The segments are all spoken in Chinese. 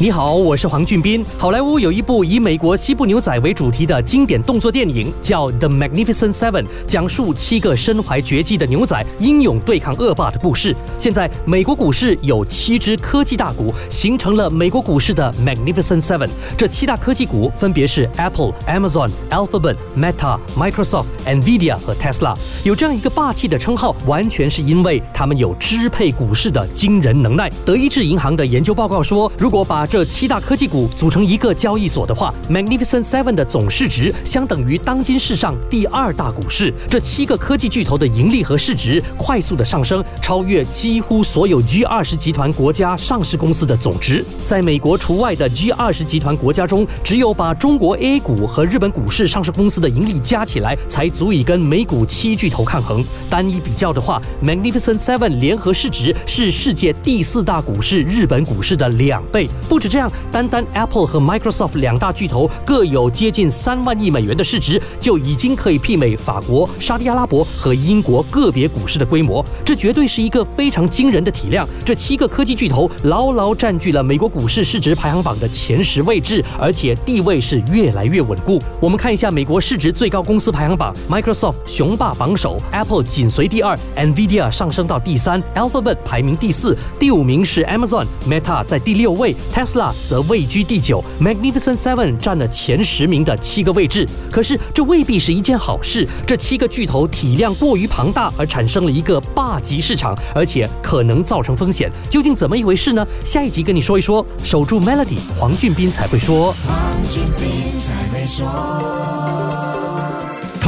你好，我是黄俊斌。好莱坞有一部以美国西部牛仔为主题的经典动作电影，叫《The Magnificent Seven》，讲述七个身怀绝技的牛仔英勇对抗恶霸的故事。现在，美国股市有七只科技大股，形成了美国股市的 Magnificent Seven。这七大科技股分别是 Apple、Amazon、Alphabet、Meta、Microsoft、Nvidia 和 Tesla。有这样一个霸气的称号，完全是因为他们有支配股市的惊人能耐。德意志银行的研究报告说，如果把这七大科技股组成一个交易所的话，Magnificent Seven 的总市值相等于当今世上第二大股市。这七个科技巨头的盈利和市值快速的上升，超越几乎所有 G 二十集团国家上市公司的总值。在美国除外的 G 二十集团国家中，只有把中国 A 股和日本股市上市公司的盈利加起来，才足以跟美股七巨头抗衡。单一比较的话，Magnificent Seven 联合市值是世界第四大股市日本股市的两倍。不不止这样，单单 Apple 和 Microsoft 两大巨头各有接近三万亿美元的市值，就已经可以媲美法国、沙特阿拉伯和英国个别股市的规模。这绝对是一个非常惊人的体量。这七个科技巨头牢牢占据了美国股市市值排行榜的前十位置，而且地位是越来越稳固。我们看一下美国市值最高公司排行榜：Microsoft 雄霸榜首，Apple 紧随第二，Nvidia 上升到第三，Alphabet 排名第四，第五名是 Amazon，Meta 在第六位。Tesla 则位居第九，Magnificent Seven 占了前十名的七个位置。可是这未必是一件好事。这七个巨头体量过于庞大，而产生了一个霸级市场，而且可能造成风险。究竟怎么一回事呢？下一集跟你说一说。守住 Melody，黄俊斌才会说。黄俊斌才会说。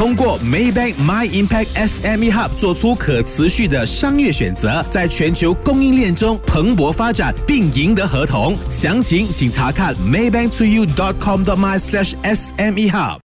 通过 Maybank My Impact SME Hub 做出可持续的商业选择，在全球供应链中蓬勃发展，并赢得合同。详情请查看 maybanktoyou.com.my/sme hub。